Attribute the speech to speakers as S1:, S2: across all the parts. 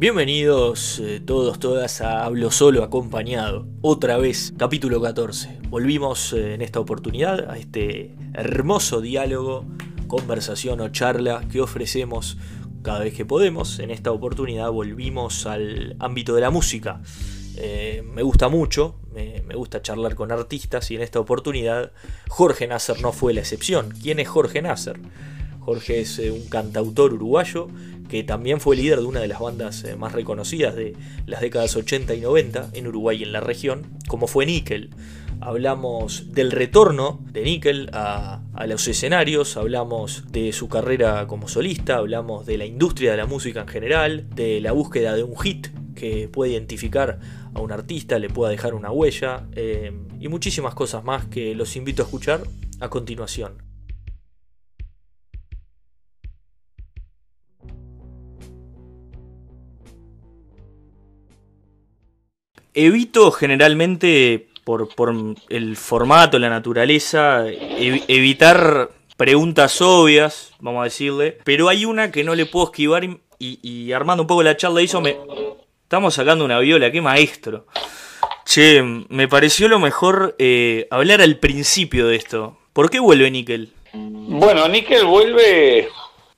S1: Bienvenidos eh, todos, todas a Hablo Solo Acompañado. Otra vez, capítulo 14. Volvimos eh, en esta oportunidad a este hermoso diálogo, conversación o charla que ofrecemos cada vez que podemos. En esta oportunidad volvimos al ámbito de la música. Eh, me gusta mucho, me, me, gusta charlar con artistas y en esta oportunidad Jorge Nasser no fue la excepción. ¿Quién es Jorge Nasser? Jorge es un cantautor uruguayo que también fue líder de una de las bandas eh, más reconocidas de las décadas 80 y 90 en Uruguay y en la región, como fue Nickel. Hablamos del retorno de Nickel a, a, los escenarios, hablamos de su carrera como solista, hablamos de la industria de la música en general, de la búsqueda de un hit que puede identificar a un artista, le pueda dejar una huella eh, y muchísimas cosas más que los invito a escuchar a continuación. Evito generalmente, por, el formato, la naturaleza, ev evitar preguntas obvias, vamos a decirle, pero hay una que no le puedo esquivar y, y, armando un poco la charla hizo me... Estamos sacando una viola, qué maestro. Che, me pareció lo mejor eh, hablar al principio de esto. ¿Por qué vuelve Nickel?
S2: Bueno, Nickel vuelve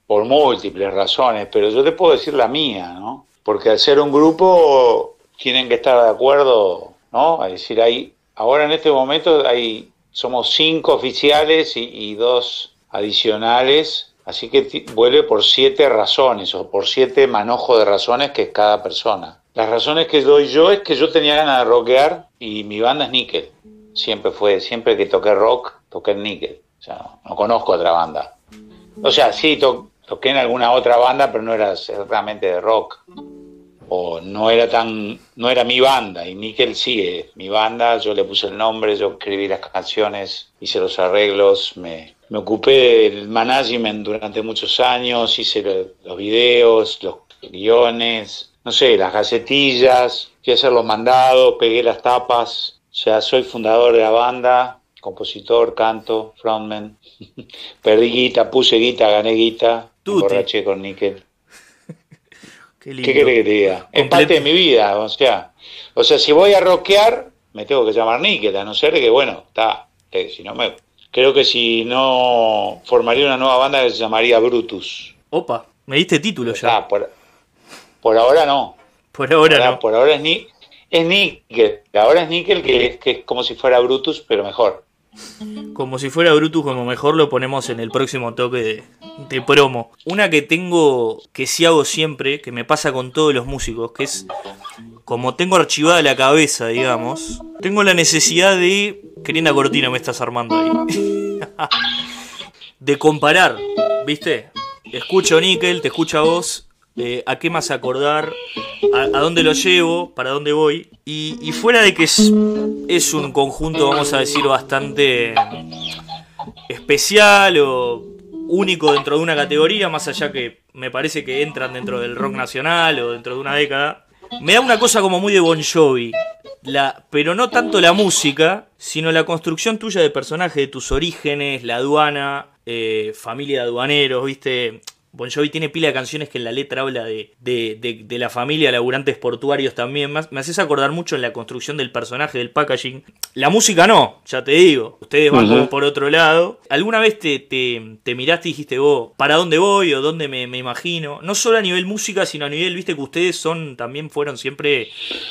S2: por múltiples razones, pero yo te puedo decir la mía, ¿no? Porque al ser un grupo tienen que estar de acuerdo, ¿no? Es decir, hay, ahora en este momento hay, somos cinco oficiales y, dos adicionales, así que vuelve por siete razones o por siete manojos de razones que es cada persona. Las razones que doy yo es que yo tenía ganas de rockear y mi banda es Nickel. Siempre fue, siempre que toqué rock, toqué Nickel. O sea, no, no conozco otra banda. O sea, sí, to, toqué en alguna otra banda, pero no era realmente de rock o no era tan no era mi banda y Nickel sigue mi banda yo le puse el nombre yo escribí las canciones hice los arreglos me, me ocupé del management durante muchos años hice los videos los guiones no sé las gacetillas fui a hacer los mandados pegué las tapas o sea soy fundador de la banda compositor canto frontman perdí guita puse guita gané guita borraché con Nickel Qué, ¿Qué querés que te diga? Es parte de mi vida, o sea, o sea, si voy a rockear, me tengo que llamar Nickel, a no ser que, bueno, está, si no me... Creo que si no, formaría una nueva banda que se llamaría Brutus.
S1: Opa, me diste título ya.
S2: Ah, por, por ahora no.
S1: Por ahora,
S2: ahora
S1: no.
S2: Por ahora es, ni, es Nickel, ahora es Nickel que, que es como si fuera Brutus, pero mejor.
S1: Como si fuera Brutus, como mejor lo ponemos en el próximo toque de, promo. Una que tengo, que sí hago siempre, que me pasa con todos los músicos, que es como tengo archivada la cabeza, digamos, tengo la necesidad de. Qué linda cortina me estás armando ahí. de comparar, ¿viste? Escucho Nickel, te escucho a vos, a qué más acordar, a, dónde lo llevo, para dónde voy. Y, fuera de que es, es, un conjunto, vamos a decir, bastante especial o único dentro de una categoría, más allá que me parece que entran dentro del rock nacional o dentro de una década, me da una cosa como muy de Bon Jovi. La, pero no tanto la música, sino la construcción tuya de personaje, de tus orígenes, la aduana, eh, familia de aduaneros, viste, Bon Jovi tiene pila de canciones que en la letra habla de, de, de, de la familia, laburantes portuarios también. Me haces acordar mucho en la construcción del personaje, del packaging. La música no, ya te digo. Ustedes van uh -huh. como por otro lado. ¿Alguna vez te, te, te, miraste y dijiste vos, ¿para dónde voy o dónde me, me, imagino? No solo a nivel música, sino a nivel, viste que ustedes son, también fueron siempre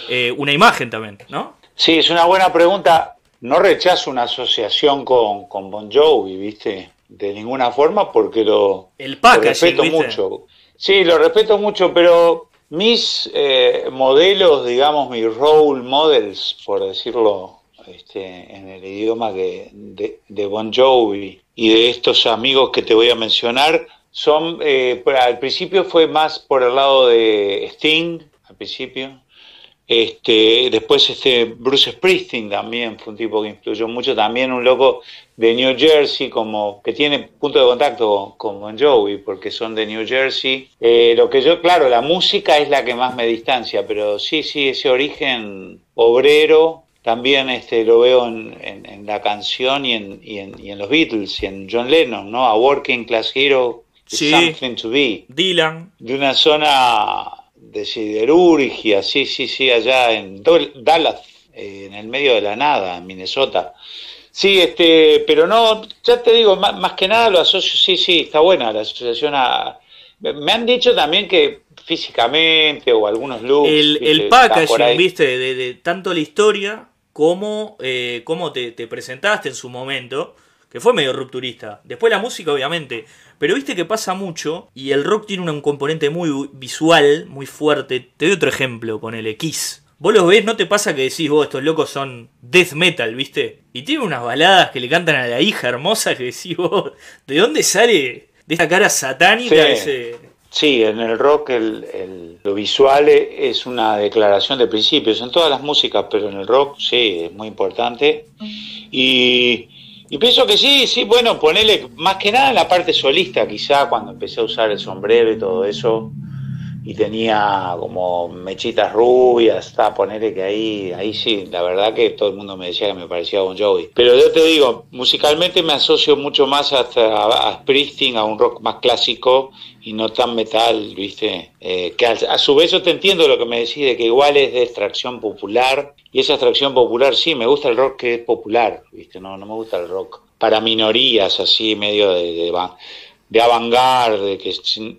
S1: eh, una imagen también, ¿no?
S2: Sí, es una buena pregunta. No rechazo una asociación con, con Bon Jovi, viste de ninguna forma porque lo,
S1: el packaging,
S2: lo respeto
S1: ¿viste?
S2: mucho. Sí, lo respeto mucho, pero mis eh, modelos, digamos, mis role models, por decirlo este, en el idioma que, de, de, Bon Jovi y de estos amigos que te voy a mencionar, son, eh, al principio fue más por el lado de Sting, al principio, este, después este Bruce Springsteen también fue un tipo que influyó mucho, también un loco de New Jersey, como que tiene punto de contacto con Bon Jovi, porque son de New Jersey. Eh, lo que yo, claro, la música es la que más me distancia, pero sí, sí, ese origen obrero también este, lo veo en, en, en la canción y en, y, en, y en, los Beatles y en John Lennon, ¿no? A Working Class Hero,
S1: sí.
S2: Something to Be.
S1: Dylan.
S2: De una zona de siderurgia, sí, sí, sí, allá en Dallas, eh, en el medio de la nada, en Minnesota. Sí, este, pero no, ya te digo, más, que nada lo asocio, sí, sí, está buena la asociación a... Me han dicho también que físicamente o algunos looks...
S1: El, el packaging, viste, de, tanto la historia como eh, cómo te, te presentaste en su momento, que fue medio rupturista. Después la música, obviamente. Pero viste que pasa mucho y el rock tiene un componente muy visual, muy fuerte. Te doy otro ejemplo con el X. Vos los ves, ¿no te pasa que decís, vos, estos locos son death metal, viste? Y tiene unas baladas que le cantan a la hija hermosa que decís, vos, ¿de dónde sale de esta cara satánica
S2: sí.
S1: ese...?
S2: Sí, en el rock el, lo visual es una declaración de principios, en todas las músicas, pero en el rock sí, es muy importante. Y y pienso que sí, sí, bueno, ponerle más que nada en la parte solista, quizá cuando empecé a usar el sombrero y todo eso, y tenía como mechitas rubias, está, ponerle que ahí, ahí sí, la verdad que todo el mundo me decía que me parecía Bon Jovi. Pero yo te digo, musicalmente me asocio mucho más hasta a, Springsteen, a un rock más clásico y no tan metal, ¿viste? Eh, que a, su vez yo te entiendo lo que me decís, de que igual es de extracción popular, y esa extracción popular sí, me gusta el rock que es popular, ¿viste? No, no me gusta el rock para minorías, así, medio de, de avant-garde, que,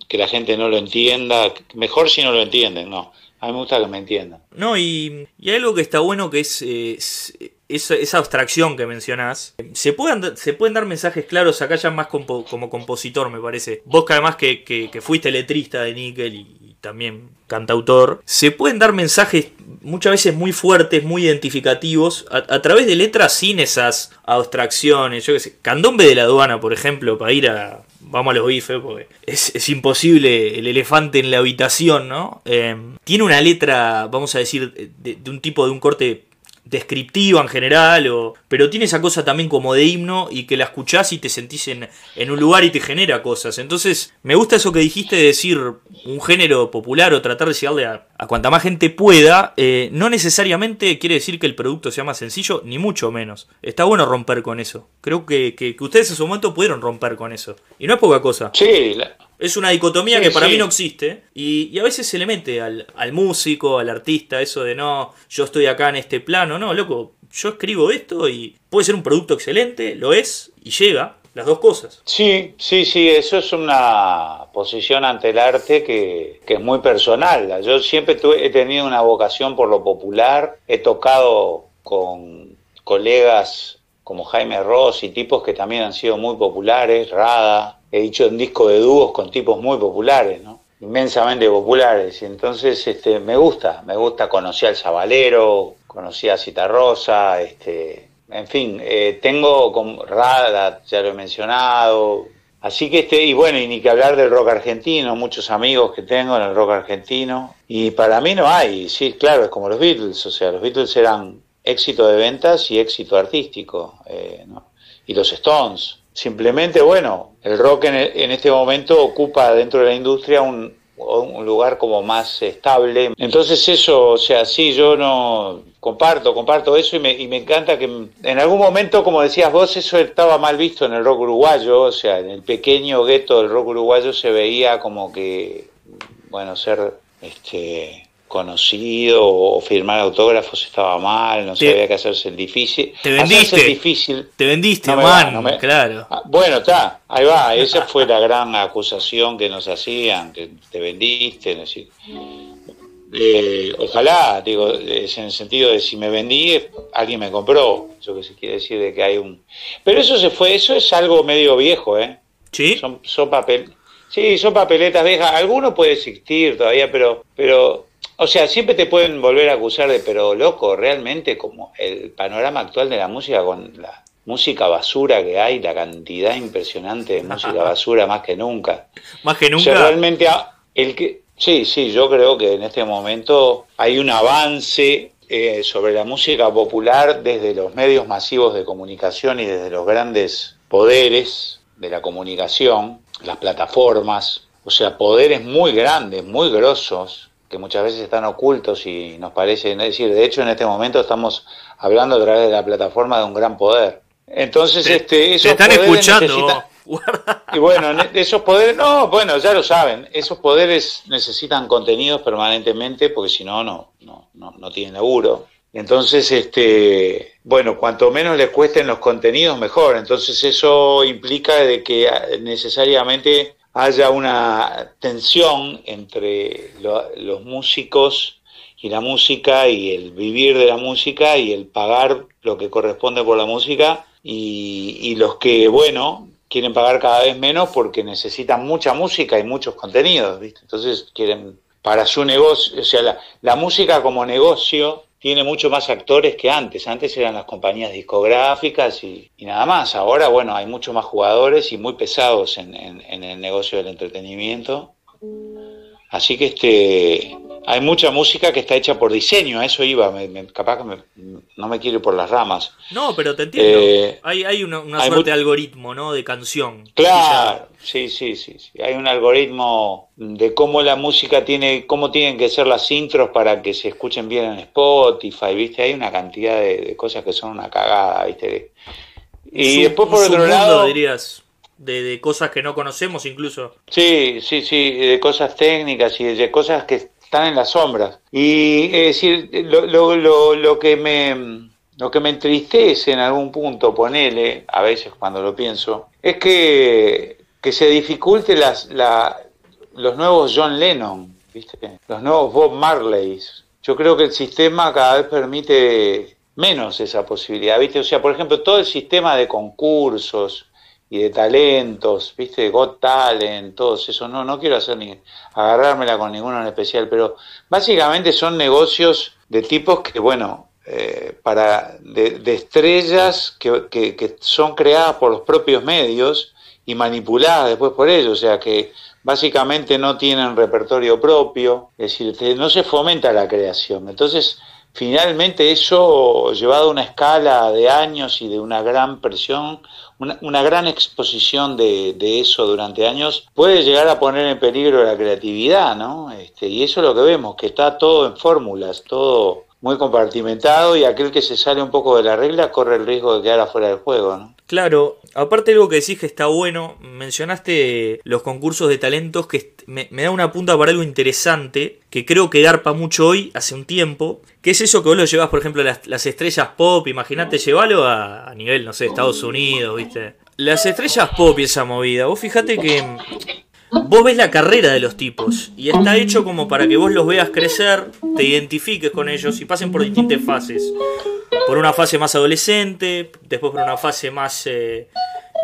S2: que la gente no lo entienda, mejor si no lo entienden, no. A mí me gusta que me entiendan.
S1: No, y, y hay algo que está bueno que es, es, esa abstracción que mencionás. Se pueden, se pueden dar mensajes claros acá ya más como, compositor, me parece. Vos que además que, que, fuiste letrista de Nickel y, y, también cantautor, se pueden dar mensajes muchas veces muy fuertes, muy identificativos, a, a través de letras sin esas abstracciones. Yo qué sé, Candombe de la aduana, por ejemplo, para ir a, vamos a los bifes, porque es, es, imposible el elefante en la habitación, ¿no? Eh, tiene una letra, vamos a decir, de, de, un tipo de un corte descriptiva en general, o, pero tiene esa cosa también como de himno y que la escuchás y te sentís en, en, un lugar y te genera cosas. Entonces, me gusta eso que dijiste de decir un género popular o tratar de llegarle a, a cuanta más gente pueda. Eh, no necesariamente quiere decir que el producto sea más sencillo, ni mucho menos. Está bueno romper con eso. Creo que, que, ustedes en su momento pudieron romper con eso. Y no es poca cosa.
S2: Sí, la...
S1: Es una dicotomía sí, que para sí. mí no existe y, y, a veces se le mete al, al, músico, al artista, eso de no, yo estoy acá en este plano, no, loco, yo escribo esto y puede ser un producto excelente, lo es y llega, las dos cosas.
S2: Sí, sí, sí, eso es una posición ante el arte que, que es muy personal. Yo siempre tuve, he tenido una vocación por lo popular, he tocado con colegas como Jaime Ross y tipos que también han sido muy populares, Rada, he dicho un disco de dúos con tipos muy populares, ¿no? inmensamente populares. Y entonces este, me gusta, me gusta, conocí al Zabalero, conocí a Citarrosa, este, en fin, eh, tengo con Rada, ya lo he mencionado. Así que este, y bueno, y ni que hablar del rock argentino, muchos amigos que tengo en el rock argentino. Y para mí no hay, sí, claro, es como los Beatles, o sea, los Beatles eran éxito de ventas y éxito artístico, eh, ¿no? y los Stones. Simplemente, bueno, el rock en, el, en, este momento ocupa dentro de la industria un, lugar como más estable. Entonces eso, o sea, sí, yo no comparto, comparto eso y me, y me encanta que en algún momento, como decías vos, eso estaba mal visto en el rock uruguayo, o sea, en el pequeño gueto del rock uruguayo se veía como que, bueno, ser este conocido o firmar autógrafos estaba mal, no sabía qué hacerse el difícil.
S1: Te vendiste.
S2: Hacerse difícil.
S1: Te vendiste, no man, va, no me... claro.
S2: Ah, bueno, está, ahí va, esa fue la gran acusación que nos hacían, que te vendiste, es decir, eh, ojalá, digo, es en el sentido de si me vendí, alguien me compró, eso que se quiere decir de que hay un... Pero eso se fue, eso es algo medio viejo, ¿eh?
S1: Sí.
S2: Son, son papel... Sí, son papeletas viejas. Alguno puede existir todavía, pero, pero o sea, siempre te pueden volver a acusar de, pero loco, realmente como el panorama actual de la música con la música basura que hay, la cantidad impresionante de música basura más que nunca.
S1: Más que nunca.
S2: O sea, realmente el que sí, sí, yo creo que en este momento hay un avance eh, sobre la música popular desde los medios masivos de comunicación y desde los grandes poderes de la comunicación, las plataformas, o sea, poderes muy grandes, muy grosos, que muchas veces están ocultos y nos parece, es decir, de hecho en este momento estamos hablando a través de la plataforma de un gran poder. Entonces,
S1: te,
S2: este,
S1: te están escuchando.
S2: Y bueno, esos poderes, no, bueno, ya lo saben, esos poderes necesitan contenidos permanentemente porque si no, no, no, no tienen laburo. Entonces, este, bueno, cuanto menos les cuesten los contenidos, mejor. Entonces eso implica de que necesariamente haya una tensión entre los músicos y la música y el vivir de la música y el pagar lo que corresponde por la música y, y los que, bueno, quieren pagar cada vez menos porque necesitan mucha música y muchos contenidos, ¿viste? Entonces quieren para su negocio, o sea, la música como negocio tiene mucho más actores que antes. Antes eran las compañías discográficas y, nada más. Ahora, bueno, hay mucho más jugadores y muy pesados en, en el negocio del entretenimiento. Así que este, hay mucha música que está hecha por diseño, a eso iba, capaz que no me quiero ir por las ramas.
S1: No, pero te entiendo. Eh, hay, hay una, suerte de algoritmo, ¿no? De canción.
S2: Claro, sí, sí, sí, sí. Hay un algoritmo de cómo la música tiene, cómo tienen que ser las intros para que se escuchen bien en Spotify, ¿viste? Hay una cantidad de, cosas que son una cagada, ¿viste? Y después por otro lado...
S1: dirías de, cosas que no conocemos incluso.
S2: Sí, sí, sí, de cosas técnicas y de cosas que están en las sombras. Y es decir, lo, lo, lo, lo que me... Lo que me entristece en algún punto, ponele, a veces cuando lo pienso, es que, que se dificulte las, la, los nuevos John Lennon, ¿viste? los nuevos Bob Marley. Yo creo que el sistema cada vez permite menos esa posibilidad, ¿viste? O sea, por ejemplo, todo el sistema de concursos, y de talentos, viste, Got Talent, todos eso, no, no quiero hacer ni agarrármela con ninguno en especial, pero básicamente son negocios de tipos que, bueno, eh, para de, estrellas que, que, son creadas por los propios medios y manipuladas después por ellos, o sea que básicamente no tienen repertorio propio, es decir, no se fomenta la creación. Entonces, finalmente eso, llevado a una escala de años y de una gran presión, una, gran exposición de, eso durante años, puede llegar a poner en peligro la creatividad, ¿no? Este, y eso es lo que vemos, que está todo en fórmulas, todo muy compartimentado y aquel que se sale un poco de la regla corre el riesgo de quedar afuera del juego, ¿no?
S1: Claro, aparte de algo que decís que está bueno, mencionaste los concursos de talentos que me, da una punta para algo interesante, que creo que garpa mucho hoy, hace un tiempo, que es eso que vos lo llevas, por ejemplo, las, las estrellas pop, imagínate, llevarlo a, a, nivel, no sé, Estados Unidos, ¿viste? Las estrellas pop y esa movida, vos fíjate que vos ves la carrera de los tipos y está hecho como para que vos los veas crecer, te identifiques con ellos y pasen por distintas fases. Por una fase más adolescente, después por una fase más, eh,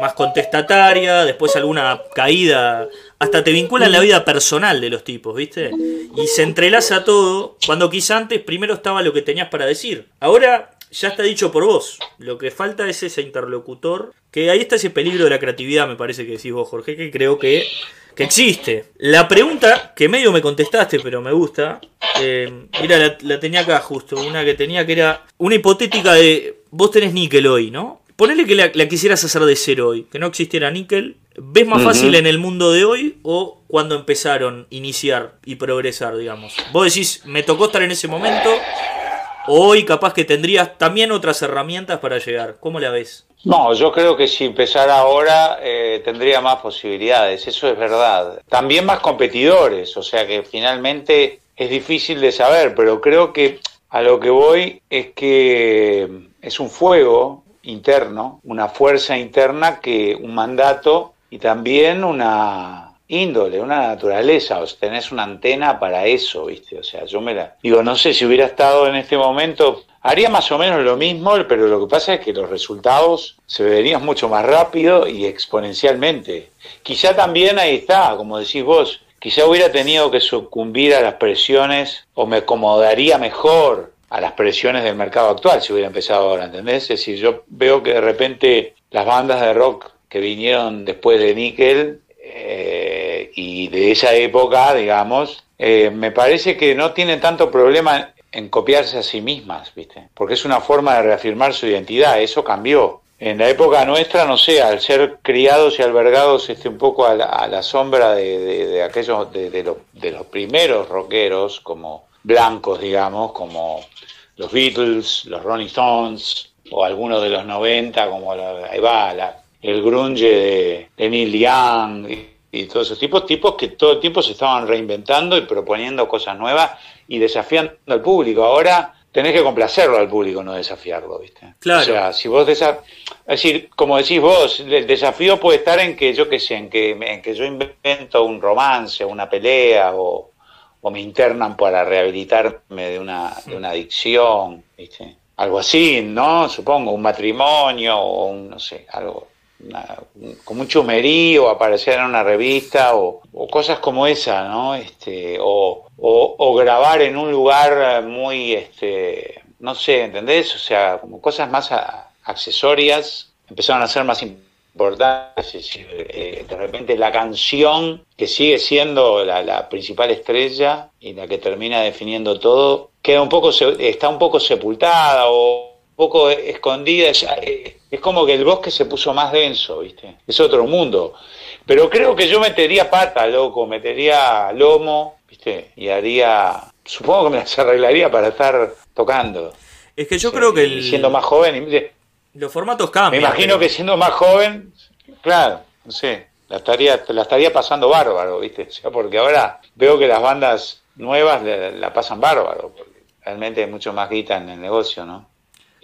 S1: más contestataria, después alguna caída. Hasta te vinculan la vida personal de los tipos, ¿viste? Y se entrelaza todo cuando quizá antes primero estaba lo que tenías para decir. Ahora ya está dicho por vos. Lo que falta es ese interlocutor. Que ahí está ese peligro de la creatividad, me parece que decís vos, Jorge, que creo que que existe. La pregunta que medio me contestaste, pero me gusta, eh, mira, la, tenía acá justo, una que tenía que era una hipotética de, vos tenés níquel hoy, ¿no? Ponele que la, quisieras hacer de cero hoy, que no existiera níquel. ¿Ves más fácil en el mundo de hoy o cuando empezaron a iniciar y progresar, digamos? Vos decís, me tocó estar en ese momento, hoy capaz que tendrías también otras herramientas para llegar. ¿Cómo la ves?
S2: No, yo creo que si empezara ahora eh, tendría más posibilidades, eso es verdad. También más competidores, o sea que finalmente es difícil de saber, pero creo que a lo que voy es que es un fuego interno, una fuerza interna que un mandato y también una índole, una naturaleza, o sea, tenés una antena para eso, ¿viste? O sea, yo me la digo, no sé si hubiera estado en este momento Haría más o menos lo mismo, pero lo que pasa es que los resultados se verían mucho más rápido y exponencialmente. Quizá también ahí está, como decís vos, quizá hubiera tenido que sucumbir a las presiones o me acomodaría mejor a las presiones del mercado actual si hubiera empezado ahora, ¿entendés? Es decir, yo veo que de repente las bandas de rock que vinieron después de Nickel eh, y de esa época, digamos, eh, me parece que no tienen tanto problema en copiarse a sí mismas, ¿viste? Porque es una forma de reafirmar su identidad, eso cambió. En la época nuestra, no sé, al ser criados y albergados este, un poco a la, sombra de, aquellos, de, los primeros rockeros, como blancos, digamos, como los Beatles, los Rolling Stones, o algunos de los 90, como la, ahí el grunge de, de Neil Young y todos esos tipos, tipos que todo el tiempo se estaban reinventando y proponiendo cosas nuevas y desafiando al público. Ahora tenés que complacerlo al público, no desafiarlo, ¿viste?
S1: Claro.
S2: O sea, si vos desa es decir, como decís vos, el desafío puede estar en que yo qué sé, en que, en que yo invento un romance, una pelea o, o me internan para rehabilitarme de una, de una adicción, ¿viste? Algo así, ¿no? Supongo, un matrimonio o un, no sé, algo una, un, como un chumerío, aparecer en una revista o, cosas como esa, ¿no? Este, o, grabar en un lugar muy, este, no sé, ¿entendés? O sea, como cosas más accesorias empezaron a ser más importantes. Eh, de repente la canción que sigue siendo la, la, principal estrella y la que termina definiendo todo, queda un poco, está un poco sepultada o poco escondida. Es, eh, es como que el bosque se puso más denso, ¿viste? Es otro mundo. Pero creo que yo metería pata, loco, metería lomo, ¿viste? Y haría, supongo que me las arreglaría para estar tocando.
S1: Es que yo sí, creo que el...
S2: siendo más joven,
S1: los formatos cambian.
S2: Me imagino pero... que siendo más joven, claro, no sé, la estaría, la estaría pasando bárbaro, ¿viste? O sea, porque ahora veo que las bandas nuevas la, la pasan bárbaro, porque realmente hay mucho más guita en el negocio, ¿no?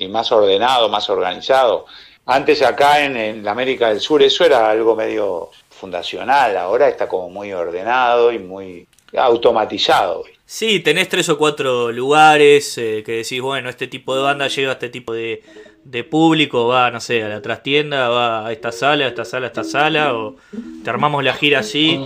S2: Y más ordenado, más organizado. Antes acá en, en América del Sur eso era algo medio fundacional, ahora está como muy ordenado y muy automatizado.
S1: Sí, tenés tres o cuatro lugares eh, que decís, bueno, este tipo de banda llega a este tipo de, de público, va, no sé, a la trastienda, va a esta sala, a esta sala, a esta sala, o te armamos la gira así.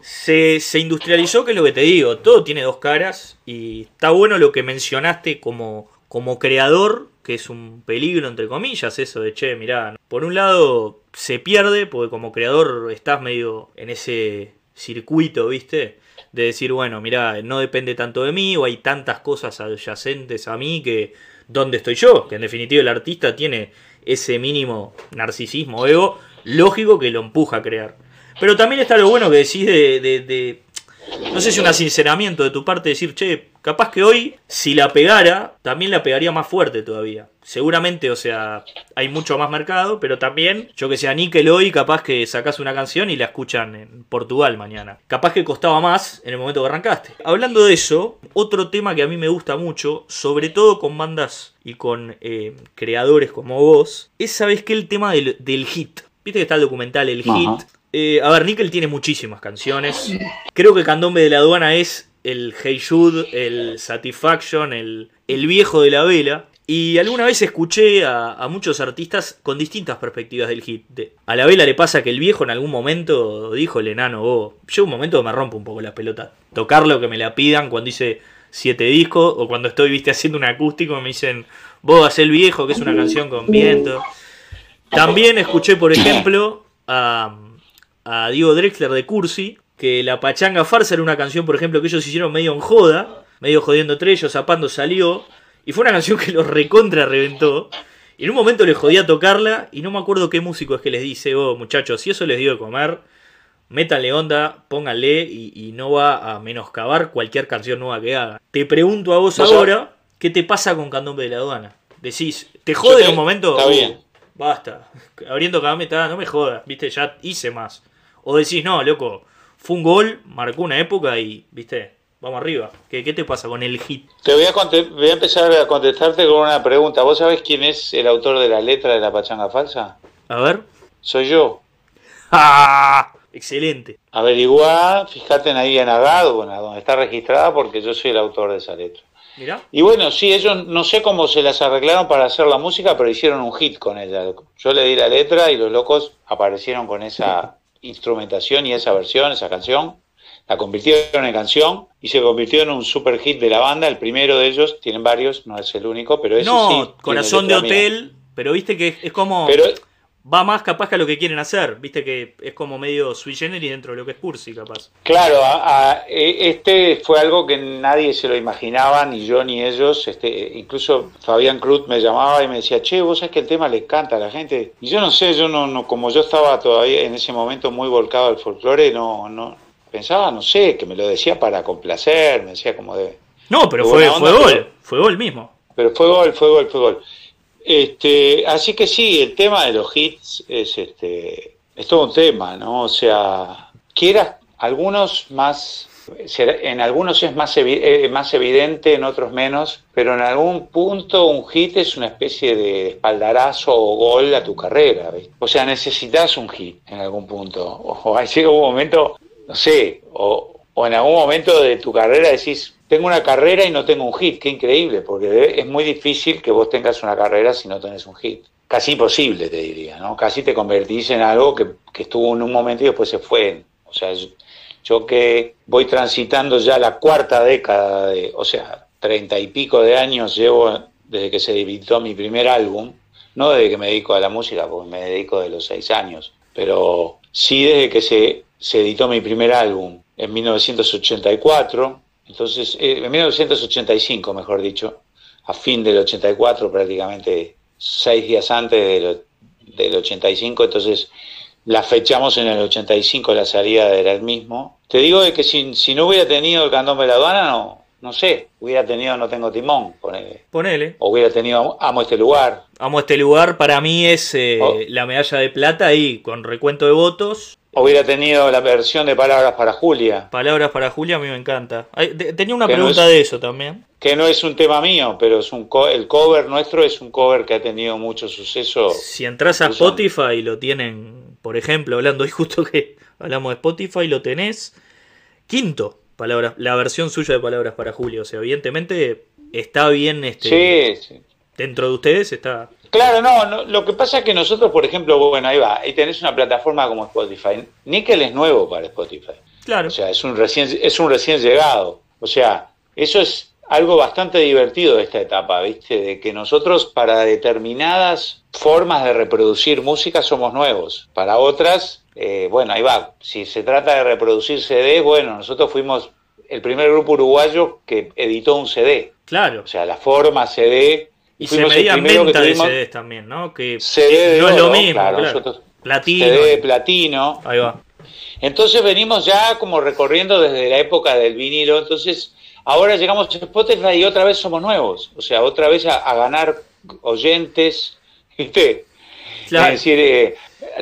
S1: Se, se industrializó, que es lo que te digo, todo tiene dos caras y está bueno lo que mencionaste como, como creador, que es un peligro, entre comillas, eso de, che, mirá, por un lado se pierde, porque como creador estás medio en ese circuito, ¿viste? De decir, bueno, mirá, no depende tanto de mí, o hay tantas cosas adyacentes a mí que dónde estoy yo, que en definitiva el artista tiene ese mínimo narcisismo, ego, lógico que lo empuja a crear. Pero también está lo bueno que decís de, de, no sé si un sinceramiento de tu parte, decir, che, capaz que hoy, si la pegara, también la pegaría más fuerte todavía. Seguramente, o sea, hay mucho más mercado, pero también, yo que sea Nickel hoy, capaz que sacas una canción y la escuchan en Portugal mañana. Capaz que costaba más en el momento que arrancaste. Hablando de eso, otro tema que a mí me gusta mucho, sobre todo con bandas y con eh, creadores como vos, es, ¿sabes qué? El tema del, del hit. Viste que está el documental El Hit. Eh, a ver, Nickel tiene muchísimas canciones. Creo que Candombe de la Aduana es el Hey Jude, el Satisfaction, el, el viejo de la vela. Y alguna vez escuché a, muchos artistas con distintas perspectivas del hit. De, a la vela le pasa que el viejo en algún momento dijo el enano, oh, yo un momento me rompo un poco la pelota. Tocarlo que me la pidan cuando hice siete discos o cuando estoy, viste, haciendo un acústico me dicen, vos haz el viejo, que es una canción con viento. También escuché, por ejemplo, a, a Diego Drexler de Cursi, que la Pachanga Farsa era una canción, por ejemplo, que ellos hicieron medio en joda, medio jodiendo entre ellos, zapando salió, y fue una canción que los recontra reventó. Y en un momento les jodía tocarla, y no me acuerdo qué músico es que les dice, oh muchachos, si eso les dio de comer, métanle onda, pónganle, y, y no va a menoscabar cualquier canción nueva que haga. Te pregunto a vos ¿No ahora? ¿qué te pasa con Candombe de la Aduana? Decís, ¿te jode en un momento?
S2: Está bien.
S1: Basta, abriendo cada meta, no me jodas, viste, ya hice más. O decís, no, loco, fue un gol, marcó una época y, viste, vamos arriba. ¿Qué, qué te pasa con el hit?
S2: Te voy a, voy a, empezar a contestarte con una pregunta. ¿Vos sabés quién es el autor de la letra de la pachanga falsa?
S1: A ver.
S2: Soy yo.
S1: ¡Ah! Excelente.
S2: Averiguá, fíjate en ahí en Agado, bueno, donde está registrada, porque yo soy el autor de esa letra.
S1: Mirá.
S2: Y bueno, sí, ellos no sé cómo se las arreglaron para hacer la música, pero hicieron un hit con ella. Yo le di la letra y los locos aparecieron con esa instrumentación y esa versión, esa canción, la convirtieron en canción y se convirtió en un super hit de la banda. El primero de ellos, tienen varios, no es el único, pero ese
S1: no,
S2: sí.
S1: Corazón de Hotel, mía. pero viste que es como.
S2: Pero,
S1: va más capaz que a lo que quieren hacer, viste que es como medio sui generis dentro de lo que es Cursi, capaz.
S2: Claro, a, a, este fue algo que nadie se lo imaginaba, ni yo ni ellos, este, incluso Fabián Cruz me llamaba y me decía, che, vos sabés que el tema le encanta a la gente, y yo no sé, yo no, no como yo estaba todavía en ese momento muy volcado al folclore, no, no, pensaba, no sé, que me lo decía para complacer, me decía como de...
S1: No, pero fue, onda, fue gol, pero, fue gol mismo.
S2: Pero fue gol, fue gol, fue gol. Este, así que sí, el tema de los hits es este es todo un tema, ¿no? O sea, quieras algunos más en algunos es más, eh, más evidente, en otros menos, pero en algún punto un hit es una especie de espaldarazo o gol a tu carrera. O sea, necesitas un hit en algún punto. O, llega un momento, no sé, o, o en algún momento de tu carrera decís, tengo una carrera y no tengo un hit, qué increíble, porque es muy difícil que vos tengas una carrera si no tenés un hit. Casi imposible, te diría, ¿no? Casi te convertís en algo que, estuvo en un momento y después se fue. O sea, yo que voy transitando ya la cuarta década, de, o sea, treinta y pico de años llevo desde que se editó mi primer álbum, no desde que me dedico a la música, porque me dedico de los seis años, pero sí desde que se, se editó mi primer álbum en 1984, entonces, eh, en 1985, mejor dicho, a fin del 84, prácticamente seis días antes del, del 85, entonces la fechamos en el 85, la salida era el mismo. Te digo de que si, si no hubiera tenido el candombe de la aduana, no, no sé, hubiera tenido No Tengo Timón, ponele.
S1: Ponele.
S2: O hubiera tenido Amo este lugar.
S1: Amo este lugar, para mí es eh, la medalla de plata ahí, con recuento de votos.
S2: Hubiera tenido la versión de Palabras para Julia.
S1: Palabras para Julia a mí me encanta. Tenía una pregunta de eso también.
S2: Que no es un tema mío, pero es un el cover nuestro es un cover que ha tenido mucho suceso.
S1: Si entras a Spotify lo tienen, por ejemplo, hablando hoy justo que hablamos de Spotify, lo tenés quinto, palabras, la versión suya de Palabras para Julia. O sea, evidentemente está bien este, sí, sí. dentro de ustedes está
S2: Claro, no, lo que pasa es que nosotros, por ejemplo, bueno, ahí va, ahí tenés una plataforma como Spotify. Nickel es nuevo para Spotify.
S1: Claro.
S2: O sea, es un recién, es un recién llegado. O sea, eso es algo bastante divertido de esta etapa, ¿viste? De que nosotros para determinadas formas de reproducir música somos nuevos. Para otras, eh, bueno, ahí va. Si se trata de reproducir CD, bueno, nosotros fuimos el primer grupo uruguayo que editó un CD.
S1: Claro.
S2: O sea, la forma CD
S1: y se medían venta de CDs también, ¿no? Que no es lo mismo, claro.
S2: Platino. CD platino.
S1: Ahí va.
S2: Entonces venimos ya como recorriendo desde la época del vinilo. Entonces ahora llegamos a Spotify y otra vez somos nuevos. O sea, otra vez a, ganar oyentes. ¿Viste? Es decir, eh,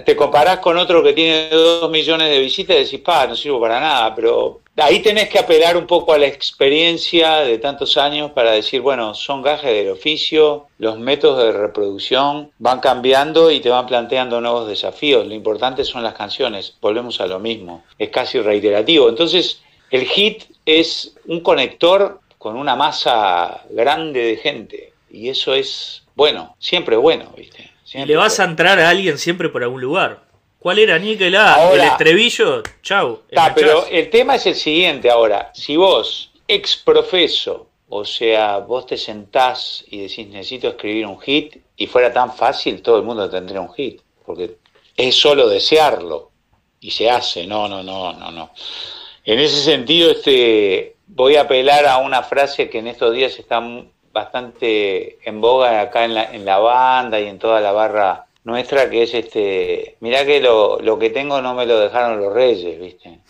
S2: te comparás con otro que tiene dos millones de visitas y decís, pa, no sirvo para nada. Pero ahí tenés que apelar un poco a la experiencia de tantos años para decir, bueno, son gajes del oficio, los métodos de reproducción van cambiando y te van planteando nuevos desafíos. Lo importante son las canciones, volvemos a lo mismo, es casi reiterativo. Entonces, el hit es un conector con una masa grande de gente y eso es bueno, siempre bueno, ¿viste?
S1: le vas a entrar a alguien siempre por algún lugar. ¿Cuál era Níquel? Ah, el estrebillo, chau.
S2: pero el tema es el siguiente ahora. Si vos, ex profeso, o sea, vos te sentás y decís necesito escribir un hit, y fuera tan fácil, todo el mundo tendría un hit. Porque es solo desearlo. Y se hace, no, no, no, no, no. En ese sentido, este, voy a apelar a una frase que en estos días está bastante en boga acá en la, en la banda y en toda la barra nuestra que es este, mirá que lo, lo que tengo no me lo dejaron los reyes, ¿viste?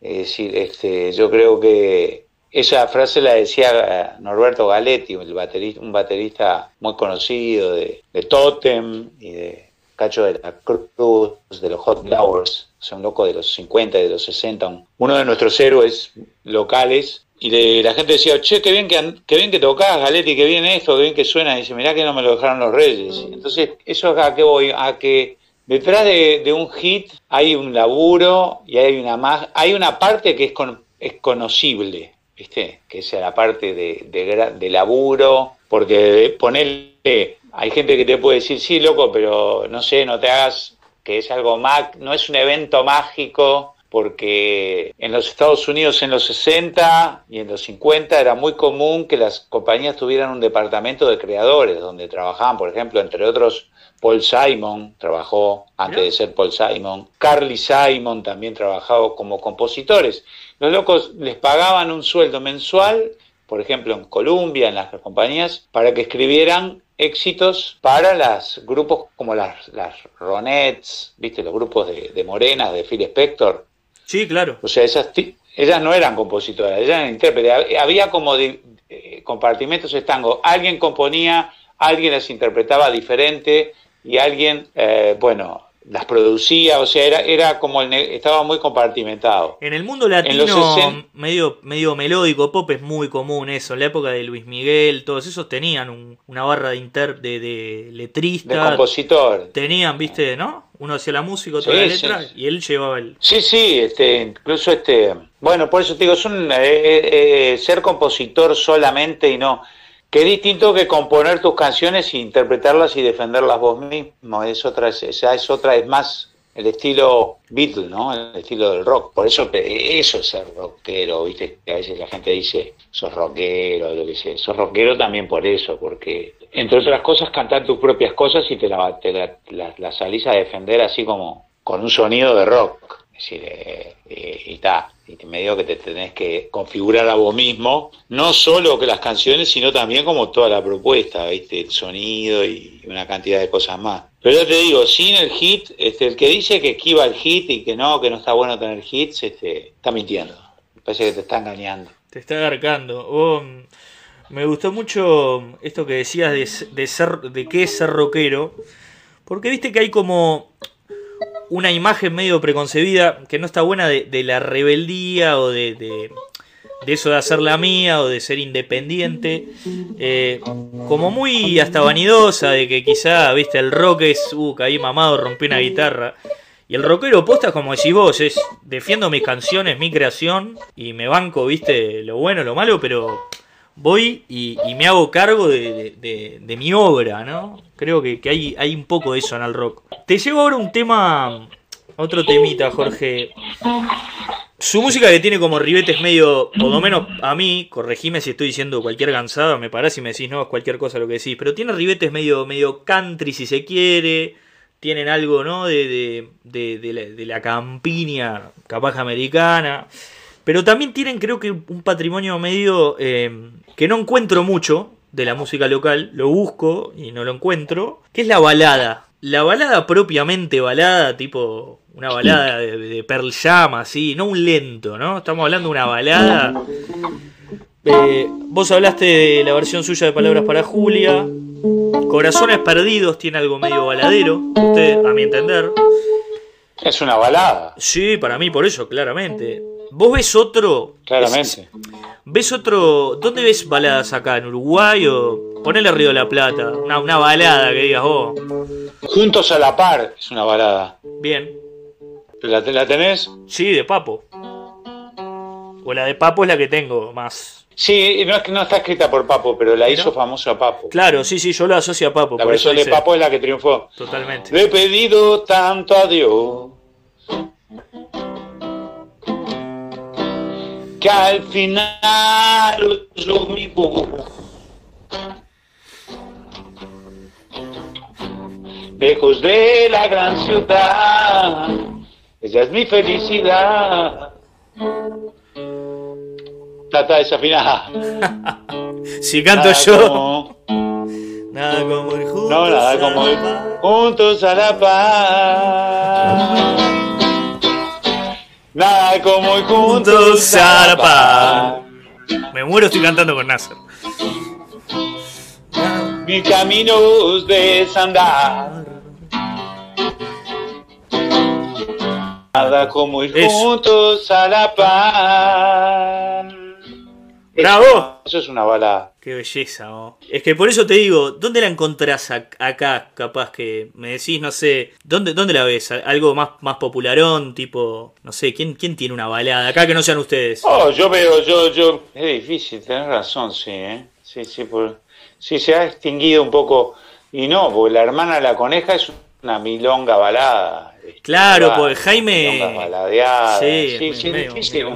S2: Es decir, este, yo creo que esa frase la decía Norberto Galetti, el baterista, un baterista muy conocido de, Totem y de Cacho de la Cruz, de los Hot Flowers, o un loco de los 50 y de los 60, uno de nuestros héroes locales, y la gente decía, che, qué bien que, qué bien que tocás, Galetti, qué bien esto, qué bien que suena. Y dice, mirá que no me lo dejaron los reyes. Entonces, eso es a qué voy, a que detrás de, un hit hay un laburo y hay una más, hay una parte que es, es conocible, ¿viste? Que sea la parte de, de, laburo, porque ponerle, hay gente que te puede decir, sí, loco, pero no sé, no te hagas que es algo más, no es un evento mágico, porque en los Estados Unidos en los 60 y en los 50 era muy común que las compañías tuvieran un departamento de creadores donde trabajaban, por ejemplo, entre otros, Paul Simon trabajó antes de ser Paul Simon, Carly Simon también trabajaba como compositores. Los locos les pagaban un sueldo mensual, por ejemplo, en Columbia, en las compañías, para que escribieran éxitos para los grupos como las, las Ronettes, ¿viste? los grupos de, de Morenas, de Phil Spector,
S1: Sí, claro.
S2: O sea, esas ellas no eran compositoras, ellas eran intérpretes. Había como de, eh, compartimentos de tango. Alguien componía alguien las interpretaba diferente y alguien, eh, bueno, las producía, o sea, era, era como el, estaba muy compartimentado.
S1: En el mundo latino, medio, medio melódico, pop es muy común eso. En la época de Luis Miguel, todos esos tenían una barra de, inter, de, de letrista.
S2: De compositor.
S1: Tenían, viste, ¿no? Uno hacía la música, otro la letra, y él llevaba el...
S2: Sí, sí, este, incluso este... Bueno, por eso te digo, es un, eh, eh, ser compositor solamente y no Qué distinto que componer tus canciones e interpretarlas y defenderlas vos mismo. Es otra, esa es otra, es más el estilo Beatle, ¿no? El estilo del rock. Por eso eso es ser rockero, ¿viste? A veces la gente dice, sos rockero, lo que sea. Sos rockero también por eso, porque entre otras cosas cantar tus propias cosas y te la, te la, salís a defender así como con un sonido de rock. Es decir, eh, eh, y está y medio que te tenés que configurar a vos mismo, no solo que las canciones, sino también como toda la propuesta, ¿viste? el sonido y una cantidad de cosas más. Pero yo te digo, sin el hit, este, el que dice que esquiva el hit y que no, que no está bueno tener hits, este, está mintiendo. Parece que te está engañando.
S1: Te está agarcando. me gustó mucho esto que decías de, de, ser, de qué es ser rockero, porque viste que hay como una imagen medio preconcebida que no está buena de, la rebeldía o de, de, eso de hacer la mía o de ser independiente. Eh, como muy hasta vanidosa de que quizá, viste, el rock es, uh, caí mamado, rompí una guitarra. Y el rockero posta, como decís vos, es defiendo mis canciones, mi creación y me banco, viste, lo bueno, lo malo, pero voy y, me hago cargo de, mi obra, ¿no? Creo que, hay, hay, un poco de eso en el rock. Te llevo ahora un tema, otro temita, Jorge. Su música que tiene como ribetes medio, por lo menos a mí, corregime si estoy diciendo cualquier gansada, me parás y me decís, no, es cualquier cosa lo que decís, pero tiene ribetes medio, medio country si se quiere, tienen algo, ¿no? De, de, la, de la campiña capaz americana. Pero también tienen, creo que, un patrimonio medio eh, que no encuentro mucho de la música local. Lo busco y no lo encuentro. Que es la balada. La balada propiamente balada, tipo una balada de, Pearl Jam, así. No un lento, ¿no? Estamos hablando de una balada. Eh, vos hablaste de la versión suya de Palabras para Julia. Corazones Perdidos tiene algo medio baladero, usted, a mi entender.
S2: Es una balada.
S1: Sí, para mí por eso, claramente. ¿Vos ves otro?
S2: Claramente.
S1: ¿Ves otro? ¿Dónde ves baladas acá? ¿En Uruguay o ponele Río de la Plata? Una, balada que digas vos.
S2: Juntos a la par es una balada.
S1: Bien.
S2: ¿La, ¿La tenés?
S1: Sí, de Papo. O la de Papo es la que tengo más.
S2: Sí, no, no está escrita por Papo, pero la hizo famoso a Papo.
S1: Claro, sí, sí, yo la asocio a Papo.
S2: La versión de Papo es la que triunfó.
S1: Totalmente.
S2: Le he pedido tanto a Dios que al final lo mismo. Lejos de la gran ciudad, ella es mi felicidad. Trata desafinada.
S1: si canto yo. nada como ir juntos.
S2: No, nada como ir juntos a la paz. Nada como ir juntos a la paz.
S1: Me muero, estoy cantando con Nasser.
S2: Mi camino es desandar. Nada como ir juntos a la paz.
S1: ¡Bravo!
S2: Eso es una balada.
S1: Qué belleza, oh. Es que por eso te digo, ¿dónde la encontrás acá? Capaz que me decís, no sé, ¿dónde, dónde la ves? ¿Algo más, más popularón? Tipo, no sé, ¿quién, ¿quién tiene una balada acá que no sean ustedes?
S2: Oh, yo veo, yo, yo. Es difícil, tenés razón, sí, ¿eh? Sí, sí, por... sí, se ha extinguido un poco. Y no, porque la hermana de la coneja es una milonga balada.
S1: Claro, pues Jaime.
S2: Sí, sí, sí difícil.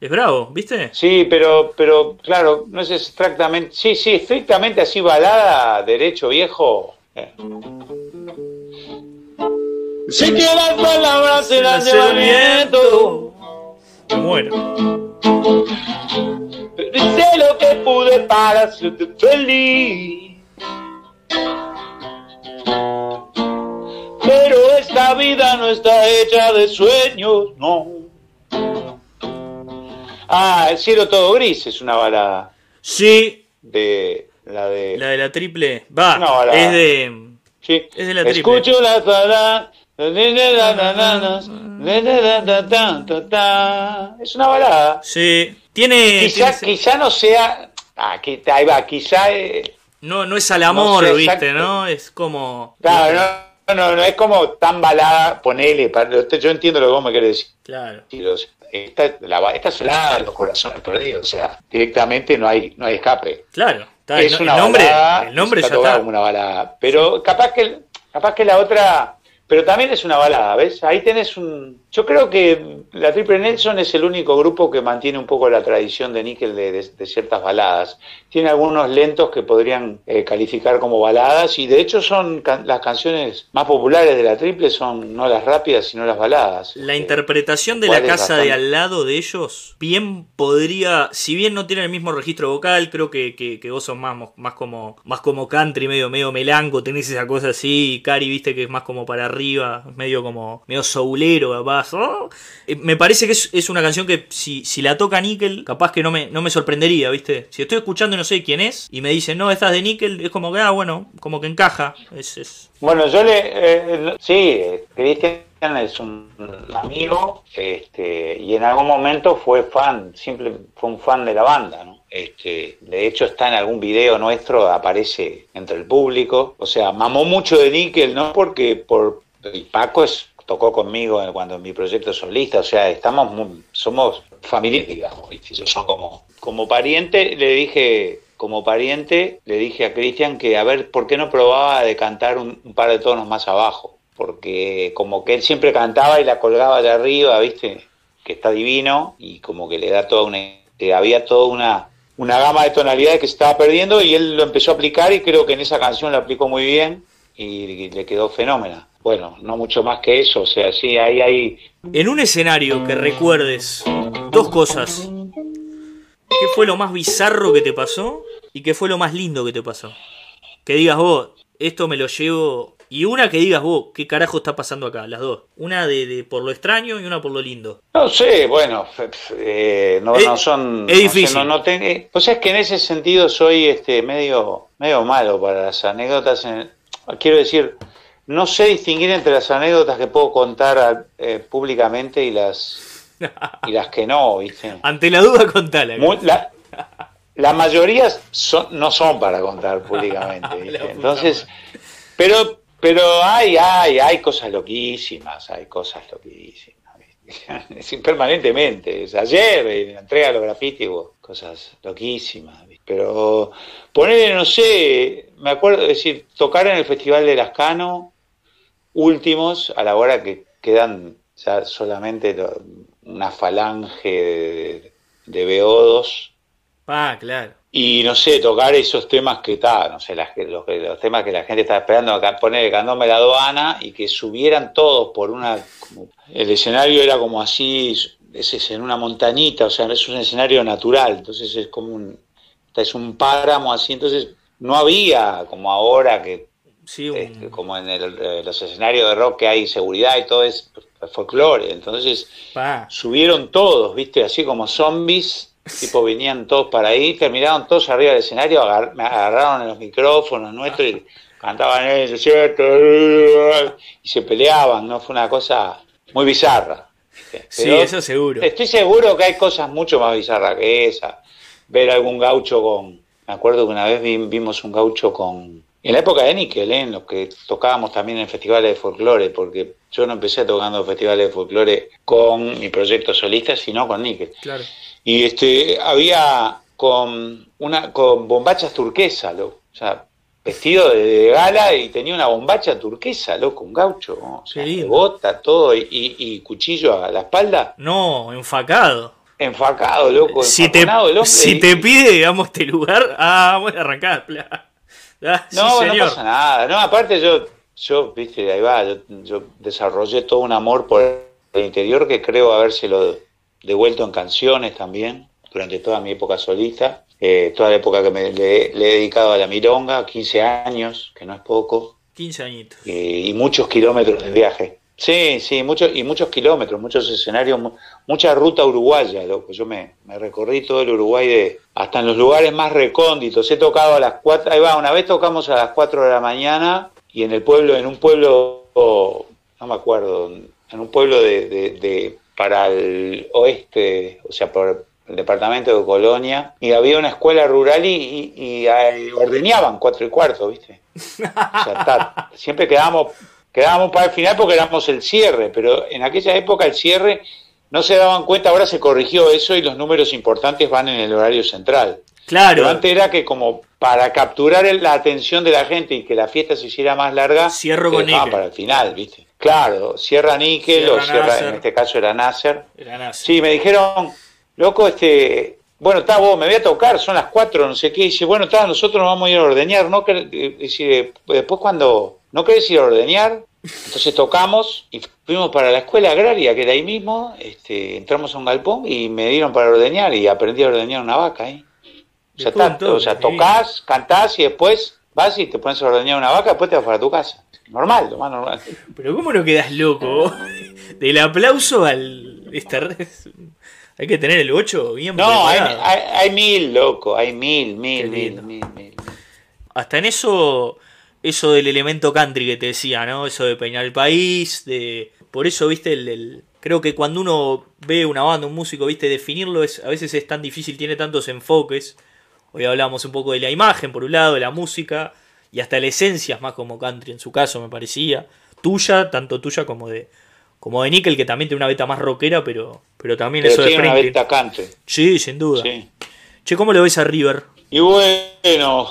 S1: Es bravo, ¿viste?
S2: Sí, pero, pero claro, no es exactamente. Sí, sí, estrictamente así balada, derecho viejo. Eh. Sé que las palabras se las lleva el viento.
S1: Bueno.
S2: Pero hice lo que pude para hacerte feliz. Pero esta vida no está hecha de sueños, no. Ah, El cielo todo gris es una balada.
S1: Sí.
S2: De, La de.
S1: La de la triple. Va,
S2: No, la-
S1: es de.
S2: Sí.
S1: Es de la triple.
S2: Escucho las palabras. Es una balada.
S1: Sí. Tiene.
S2: Quizá,
S1: tiene-
S2: quizá no sea. Ah, ahí va, quizá. eh,
S1: no, no es al amor,
S2: no sé
S1: ¿viste? ¿No? Es como.
S2: claro, no, no, no es como tan balada, ponele. para- Yo entiendo lo que vos me querés decir.
S1: Claro.
S2: Esta, la, esta es de los corazones perdidos. O sea, directamente no hay, no hay escape.
S1: Claro. Está,
S2: es
S1: el,
S2: una
S1: el nombre,
S2: balada,
S1: el nombre
S2: está
S1: ya
S2: tocada
S1: está.
S2: como una balada. Pero capaz que, capaz que la otra, pero también es una balada, ¿ves? Ahí tenés un... Yo creo que la Triple Nelson es el único grupo que mantiene un poco la tradición de Nickel de, de- de ciertas baladas. Tiene algunos lentos que podrían eh, calificar como baladas y de hecho son can- las canciones más populares de la Triple son no las rápidas sino las baladas.
S1: La
S2: Eh,
S1: interpretación de la
S2: ¿cuál es
S1: casa de al lado de ellos, bien podría, si bien no tiene el mismo registro vocal, creo que, que, que vos sos más, más como más como country, medio, medio melanco, tenés esa cosa así, y Cari viste que es más como para arriba, medio como medio soulero, Eh, Me parece que es, una canción que si, si la toca Nickel, capaz que no me, no me sorprendería, viste. Si estoy escuchando y no sé quién es, y me dicen, no, esta es de Nickel, es como que, ah, bueno, como que encaja. Es, es...
S2: Bueno, yo le. eh, sí, eh, Cristian es un amigo este, y en algún momento fue fan, simple, fue un fan de la banda, ¿no? Este, de hecho, está en algún video nuestro, aparece entre el público. O sea, mamó mucho de Nickel, no porque por. Paco es, tocó conmigo cuando mi proyecto solista, o sea, estamos muy- somos familia, digamos, soy como, como pariente, le dije, como pariente, le dije a Cristian que a ver por qué no probaba de cantar un, par de tonos más abajo, porque como que él siempre cantaba y la colgaba de arriba, ¿viste? Que está divino y como que le da toda una, que había toda una, una gama de tonalidades que se estaba perdiendo y él lo empezó a aplicar y creo que en esa canción lo aplicó muy bien y le quedó fenómena. Bueno, no mucho más que eso, o sea, sí, ahí hay
S1: En un escenario que recuerdes dos cosas. ¿Qué fue lo más bizarro que te pasó? ¿Y qué fue lo más lindo que te pasó? Que digas vos, esto me lo llevo. Y una que digas vos, ¿qué carajo está pasando acá? Las dos. Una de, de por lo extraño y una por lo lindo.
S2: No sé, bueno, eh, no,
S1: Es-
S2: no son...
S1: es difícil.
S2: no, no ten- eh, pues es que en ese sentido soy este medio, medio malo para las anécdotas. en- quiero decir, no sé distinguir entre las anécdotas que puedo contar eh, públicamente y las, y las que no, ¿viste?
S1: Ante la duda, contala.
S2: Muy- la, la mayoría son, no son para contar públicamente, ¿viste? Entonces, pero, pero hay, hay, hay cosas loquísimas, hay cosas loquísimas, ¿viste? Permanentemente. Es Ayer, en la entrega de los grafitis, cosas loquísimas, ¿viste? pero ponerle, no sé, me acuerdo, es decir, tocar en el Festival de Lascano, últimos, a la hora que quedan ya solamente lo- una falange de, de beodos,
S1: Ah, claro.
S2: y no sé, tocar esos temas que está, no sé, los, los temas que la gente estaba esperando, acá, poner el candome la aduana y que subieran todos por una. como- el escenario era como así, es, es en una montañita, o sea, es un escenario natural, entonces es como un. Es un páramo así, entonces no había como ahora que
S1: Sí, un-
S2: este, como en el- eh, los escenarios de rock que hay seguridad y todo es folclore, entonces
S1: pa.
S2: subieron todos, viste, así como zombies, tipo venían todos para ahí, terminaron todos arriba del escenario, agar- me agarraron en los micrófonos nuestros y cantaban el desierto y se peleaban, ¿no? Fue una cosa muy bizarra. ¿viste?
S1: Sí, eso seguro.
S2: Estoy seguro que hay cosas mucho más bizarras que esa. Ver algún gaucho con... Me acuerdo que una vez vi- vimos un gaucho con... En la época de Nickel, ¿eh? en los que tocábamos también en festivales de folclore, porque yo no empecé tocando festivales de folclore con mi proyecto solista, sino con Nickel.
S1: Claro.
S2: Y este había con una con bombachas turquesa, loco. O sea, vestido de, de gala y tenía una bombacha turquesa, loco, un gaucho. ¿no? O sea, bota, todo, y, y- y cuchillo a la espalda,
S1: No, enfacado.
S2: enfacado, loco,
S1: Si te,
S2: el hombre,
S1: si
S2: y-
S1: te pide, digamos, este lugar, ah, voy a arrancar. Ah, sí,
S2: No, no
S1: señor.
S2: pasa nada. No, aparte yo, yo, viste, ahí va, yo, yo desarrollé todo un amor por el interior que creo habérselo devuelto en canciones también, durante toda mi época solista, eh, toda la época que me, le, le he dedicado a la milonga, 15 años, que no es poco,
S1: 15 añitos.
S2: eh, y muchos kilómetros de viaje. Sí, sí, muchos y muchos kilómetros, muchos escenarios, mucha ruta uruguaya, loco. Yo me, me, recorrí todo el Uruguay de hasta en los lugares más recónditos. He tocado a las cuatro, ahí va, una vez tocamos a las 4 de la mañana y en el pueblo, en un pueblo, no me acuerdo, en un pueblo de, de, para el oeste, o sea, por el departamento de Colonia, y había una escuela rural y, y, ordeñaban cuatro y cuarto, ¿viste? O sea, siempre quedábamos Quedábamos para el final porque éramos el cierre, pero en aquella época el cierre no se daban cuenta, ahora se corrigió eso y los números importantes van en el horario central.
S1: Claro.
S2: Pero antes era que como para capturar la atención de la gente y que la fiesta se hiciera más larga,
S1: cierro con
S2: níquel. para el final, ¿viste? Claro, cierra níquel o cierra, en este caso era Nasser.
S1: Era
S2: Sí, me dijeron, loco, este, bueno, está vos, me voy a tocar, son las cuatro, no sé qué. Y dice, bueno, está, nosotros nos vamos a ir a ordeñar, ¿no? Dice, después cuando ¿no querés ir a ordeñar? Entonces tocamos y fuimos para la escuela agraria, que era ahí mismo, este, entramos a un galpón y me dieron para ordeñar y aprendí a ordeñar una vaca ahí. O sea, o sea tocas, cantás y después vas y te pones a ordeñar una vaca, después te vas para tu casa. Normal, lo más normal.
S1: Pero ¿cómo no quedas loco? Del aplauso al... Hay que tener el 8 bien
S2: No, hay, hay, mil, loco, hay mil, mil, mil, mil, mil.
S1: Hasta en eso eso del elemento country que te decía, ¿no? Eso de peinar el país, de... Por eso, viste, el, creo que cuando uno ve una banda, un músico, viste, definirlo es a veces es tan difícil, tiene tantos enfoques. Hoy hablamos un poco de la imagen, por un lado, de la música, y hasta la esencia es más como country en su caso, me parecía. Tuya, tanto tuya como de como de Nickel, que también tiene una beta más rockera, pero, pero también eso
S2: tiene de una beta country.
S1: Sí, sin duda. Sí. Che, ¿cómo lo ves a River?
S2: Y bueno,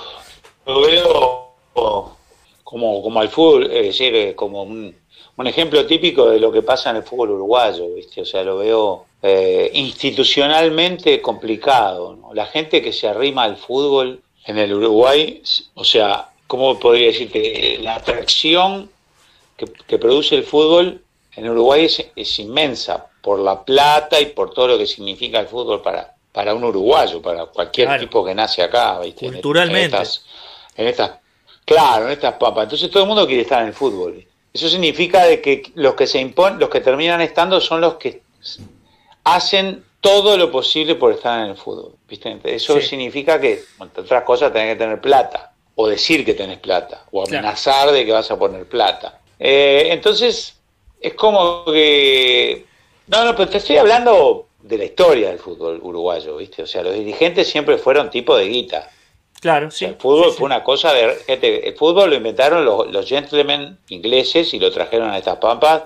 S2: lo veo como, como al fútbol, es decir, como un, ejemplo típico de lo que pasa en el fútbol uruguayo, ¿viste? O sea, lo veo eh, institucionalmente complicado. La gente que se arrima al fútbol en el Uruguay, o sea, ¿cómo podría decirte? La atracción que, produce el fútbol en Uruguay es, inmensa por la plata y por todo lo que significa el fútbol para, para un uruguayo, para cualquier tipo que nace acá, ¿viste?
S1: Culturalmente.
S2: en estas Claro, en estas papas. Entonces todo el mundo quiere estar en el fútbol. Eso significa de que los que se imponen, los que terminan estando son los que hacen todo lo posible por estar en el fútbol. ¿viste? Eso significa que, entre otras cosas, tenés que tener plata, o decir que tenés plata, o amenazar de que vas a poner plata. Eh, entonces, es como que... No, no, pero te estoy hablando de la historia del fútbol uruguayo, ¿viste? O sea, los dirigentes siempre fueron tipo de guita.
S1: Claro, sí.
S2: el fútbol fue una cosa de gente, el fútbol lo inventaron los, los, gentlemen ingleses y lo trajeron a estas pampas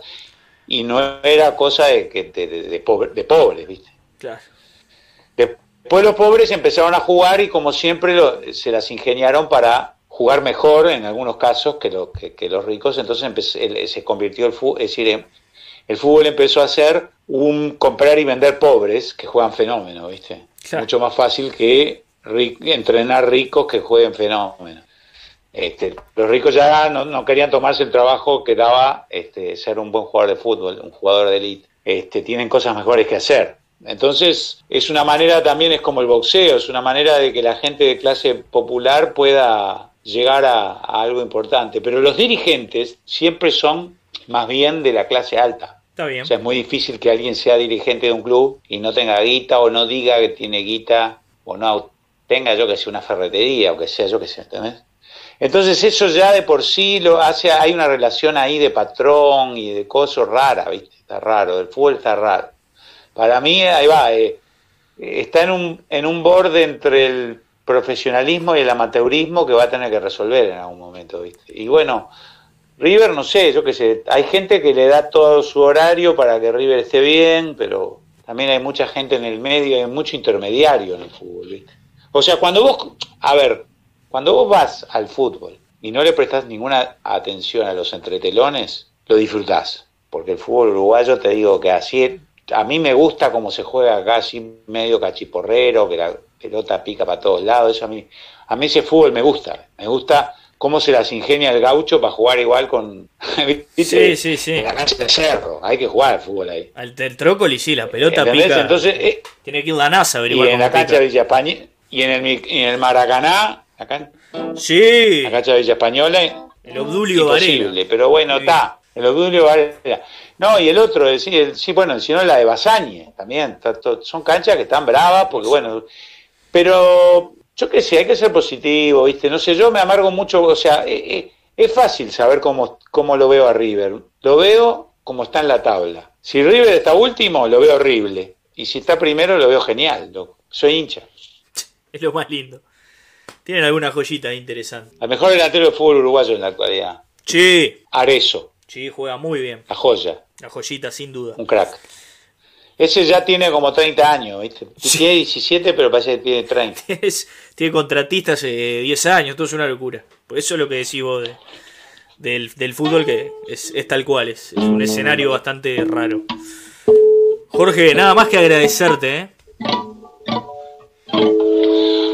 S2: y no era cosa de, de, de, de, pobres, ¿viste?
S1: Claro.
S2: Después los pobres empezaron a jugar y como siempre se las ingeniaron para jugar mejor en algunos casos que, lo, que, los ricos, entonces se convirtió el fútbol, es decir, el fútbol empezó a ser un comprar y vender pobres que juegan fenómeno, ¿viste? Mucho más fácil que entrenar ricos que jueguen fenómenos. Este, los ricos ya no, querían tomarse el trabajo que daba este, ser un buen jugador de fútbol, un jugador de élite. Este, tienen cosas mejores que hacer. Entonces, es una manera también, es como el boxeo, es una manera de que la gente de clase popular pueda llegar a, algo importante. Pero los dirigentes siempre son más bien de la clase alta.
S1: Está bien.
S2: O sea, es muy difícil que alguien sea dirigente de un club y no tenga guita o no diga que tiene guita o no tenga yo que sea una ferretería o que sea yo que sé, ¿entendés? Entonces eso ya de por sí lo hace, hay una relación ahí de patrón y de cosas rara, ¿viste? Está raro, el fútbol está raro. Para mí, ahí va, eh, está en un, en un borde entre el profesionalismo y el amateurismo que va a tener que resolver en algún momento, ¿viste? Y bueno, River, no sé, yo qué sé, hay gente que le da todo su horario para que River esté bien, pero también hay mucha gente en el medio, hay mucho intermediario en el fútbol, ¿viste? O sea, cuando vos, a ver, cuando vos vas al fútbol y no le prestás ninguna atención a los entretelones, lo disfrutás. Porque el fútbol uruguayo, te digo que así, a mí me gusta cómo se juega acá, así medio cachiporrero, que la pelota pica para todos lados. Eso a mí, a mí ese fútbol me gusta. Me gusta cómo se las ingenia el gaucho para jugar igual con
S1: sí, sí, sí.
S2: En la cancha de cerro. Hay que jugar al fútbol ahí.
S1: Al trócoli, sí, la pelota pica.
S2: Entonces, eh,
S1: tiene que ir la NASA a
S2: Y en la cancha de Villa España, y en el, en el Maracaná, acá
S1: sí.
S2: la cancha de Villa Española,
S1: el Obdulio
S2: imposible, pero bueno, está. El Obdulio Varela. No, y el otro, el, el- sí, bueno, si no la de Basañe también. está to- son canchas que están bravas, porque bueno. Pero yo qué sé, hay que ser positivo, ¿viste? No sé, yo me amargo mucho, o sea, eh, eh, es fácil saber cómo, cómo lo veo a River. Lo veo como está en la tabla. Si River está último, lo veo horrible. Y si está primero, lo veo genial. loco. Soy hincha.
S1: Es lo más lindo. Tienen alguna joyita interesante.
S2: El mejor delantero del fútbol uruguayo en la actualidad.
S1: Sí,
S2: Arezo,
S1: sí, juega muy bien.
S2: la joya,
S1: La joyita, sin duda.
S2: un crack. Ese ya tiene como 30 años, ¿viste? Tiene 17, pero parece que tiene 30.
S1: Es- tiene contratistas hace 10 años, todo es una locura. Por eso es lo que decís vos de- del, del fútbol, que es, es tal cual, es, es un escenario bastante raro. Jorge, nada más que agradecerte, ¿eh?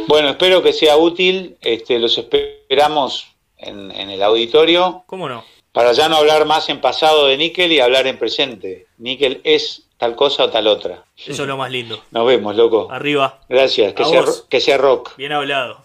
S2: Bueno, espero que sea útil. Este, los esperamos en, en el auditorio
S1: ¿Cómo no?
S2: para ya no hablar más en pasado de níquel y hablar en presente. Níquel es tal cosa o tal otra.
S1: Eso es lo más lindo.
S2: Nos vemos, loco.
S1: Arriba,
S2: Gracias. Que
S1: A
S2: sea,
S1: vos.
S2: que sea rock.
S1: bien hablado.